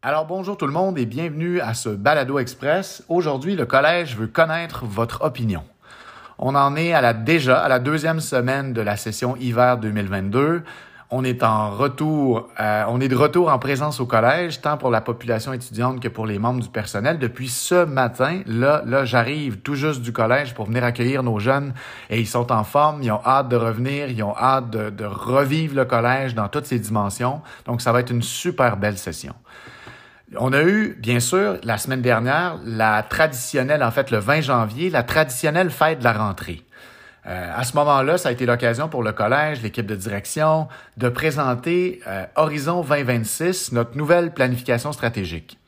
Alors bonjour tout le monde et bienvenue à ce Balado Express. Aujourd'hui, le collège veut connaître votre opinion. On en est à la déjà à la deuxième semaine de la session hiver 2022. On est en retour, euh, on est de retour en présence au collège, tant pour la population étudiante que pour les membres du personnel. Depuis ce matin, là, là, j'arrive tout juste du collège pour venir accueillir nos jeunes et ils sont en forme, ils ont hâte de revenir, ils ont hâte de, de revivre le collège dans toutes ses dimensions. Donc, ça va être une super belle session. On a eu, bien sûr, la semaine dernière, la traditionnelle, en fait, le 20 janvier, la traditionnelle fête de la rentrée. Euh, à ce moment-là, ça a été l'occasion pour le collège, l'équipe de direction, de présenter euh, Horizon 2026, notre nouvelle planification stratégique.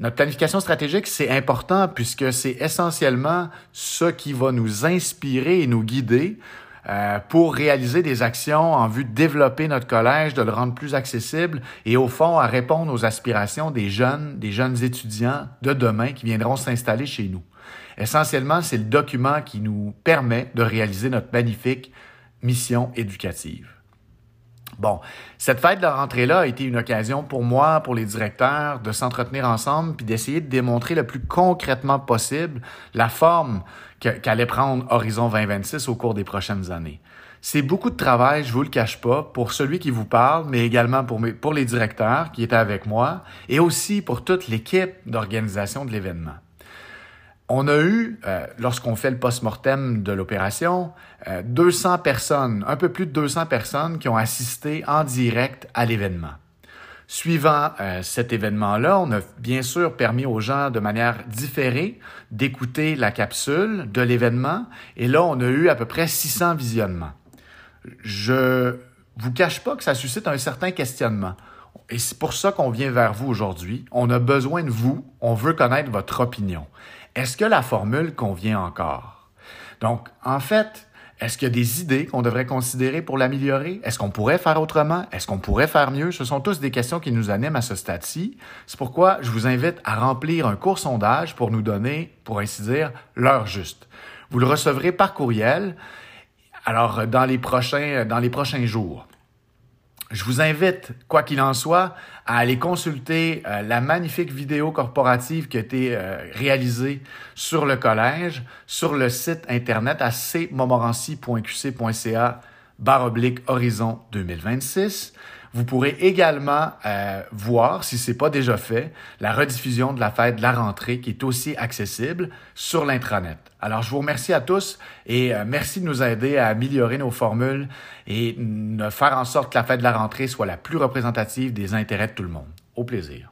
Notre planification stratégique, c'est important puisque c'est essentiellement ce qui va nous inspirer et nous guider euh, pour réaliser des actions en vue de développer notre collège, de le rendre plus accessible et au fond à répondre aux aspirations des jeunes, des jeunes étudiants de demain qui viendront s'installer chez nous. Essentiellement, c'est le document qui nous permet de réaliser notre magnifique mission éducative. Bon, cette fête de rentrée-là a été une occasion pour moi, pour les directeurs, de s'entretenir ensemble puis d'essayer de démontrer le plus concrètement possible la forme qu'allait prendre Horizon 2026 au cours des prochaines années. C'est beaucoup de travail, je vous le cache pas, pour celui qui vous parle, mais également pour, les directeurs qui étaient avec moi et aussi pour toute l'équipe d'organisation de l'événement. On a eu, euh, lorsqu'on fait le post-mortem de l'opération, euh, 200 personnes, un peu plus de 200 personnes qui ont assisté en direct à l'événement. Suivant euh, cet événement-là, on a bien sûr permis aux gens de manière différée d'écouter la capsule de l'événement et là, on a eu à peu près 600 visionnements. Je vous cache pas que ça suscite un certain questionnement. Et c'est pour ça qu'on vient vers vous aujourd'hui. On a besoin de vous. On veut connaître votre opinion. Est-ce que la formule convient encore? Donc, en fait, est-ce qu'il y a des idées qu'on devrait considérer pour l'améliorer? Est-ce qu'on pourrait faire autrement? Est-ce qu'on pourrait faire mieux? Ce sont tous des questions qui nous animent à ce stade-ci. C'est pourquoi je vous invite à remplir un court sondage pour nous donner, pour ainsi dire, l'heure juste. Vous le recevrez par courriel, alors dans les prochains, dans les prochains jours. Je vous invite, quoi qu'il en soit, à aller consulter euh, la magnifique vidéo corporative qui a été euh, réalisée sur le collège, sur le site internet à cmontmorency.qc.ca barre oblique horizon 2026. Vous pourrez également euh, voir, si ce n'est pas déjà fait, la rediffusion de la fête de la rentrée qui est aussi accessible sur l'intranet. Alors, je vous remercie à tous et euh, merci de nous aider à améliorer nos formules et de faire en sorte que la fête de la rentrée soit la plus représentative des intérêts de tout le monde. Au plaisir.